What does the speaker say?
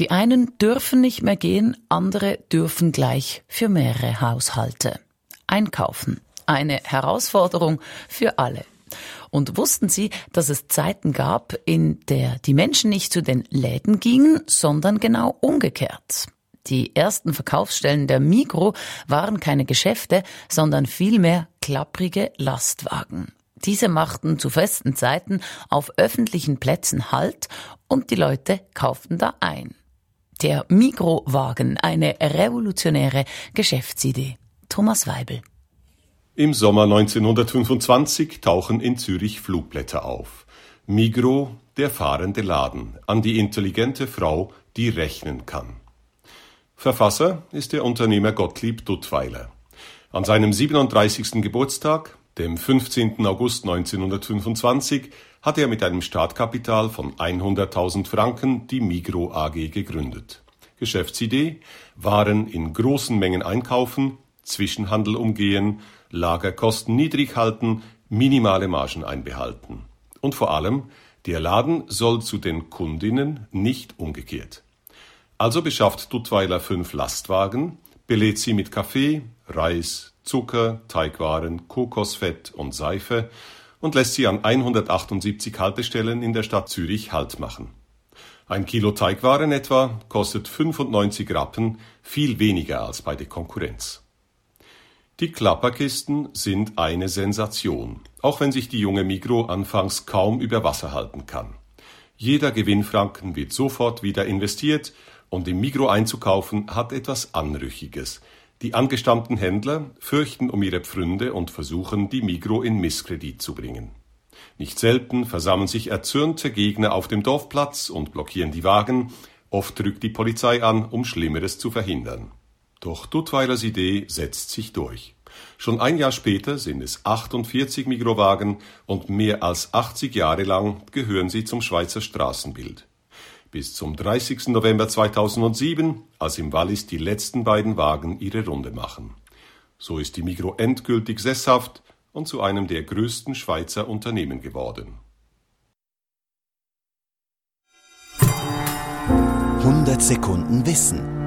Die einen dürfen nicht mehr gehen, andere dürfen gleich für mehrere Haushalte. Einkaufen. Eine Herausforderung für alle. Und wussten Sie, dass es Zeiten gab, in der die Menschen nicht zu den Läden gingen, sondern genau umgekehrt? Die ersten Verkaufsstellen der Migro waren keine Geschäfte, sondern vielmehr klapprige Lastwagen. Diese machten zu festen Zeiten auf öffentlichen Plätzen Halt und die Leute kauften da ein. Der Migro-Wagen, eine revolutionäre Geschäftsidee. Thomas Weibel. Im Sommer 1925 tauchen in Zürich Flugblätter auf. Migro, der fahrende Laden, an die intelligente Frau, die rechnen kann. Verfasser ist der Unternehmer Gottlieb Duttweiler. An seinem 37. Geburtstag, dem 15. August 1925, hat er mit einem Startkapital von 100.000 Franken die Migro AG gegründet. Geschäftsidee: Waren in großen Mengen einkaufen, Zwischenhandel umgehen, Lagerkosten niedrig halten, minimale Margen einbehalten. Und vor allem, der Laden soll zu den Kundinnen, nicht umgekehrt. Also beschafft Duttweiler fünf Lastwagen, belädt sie mit Kaffee, Reis, Zucker, Teigwaren, Kokosfett und Seife und lässt sie an 178 Haltestellen in der Stadt Zürich Halt machen. Ein Kilo Teigwaren etwa kostet 95 Rappen, viel weniger als bei der Konkurrenz. Die Klapperkisten sind eine Sensation, auch wenn sich die junge Migro anfangs kaum über Wasser halten kann. Jeder Gewinnfranken wird sofort wieder investiert und im Migro einzukaufen hat etwas Anrüchiges. Die angestammten Händler fürchten um ihre Pfründe und versuchen, die Migro in Misskredit zu bringen. Nicht selten versammeln sich erzürnte Gegner auf dem Dorfplatz und blockieren die Wagen, oft rückt die Polizei an, um Schlimmeres zu verhindern. Doch Duttweilers Idee setzt sich durch. Schon ein Jahr später sind es 48 Migrowagen und mehr als 80 Jahre lang gehören sie zum Schweizer Straßenbild bis zum 30. November 2007, als im Wallis die letzten beiden Wagen ihre Runde machen. So ist die Migro endgültig sesshaft und zu einem der größten Schweizer Unternehmen geworden. 100 Sekunden Wissen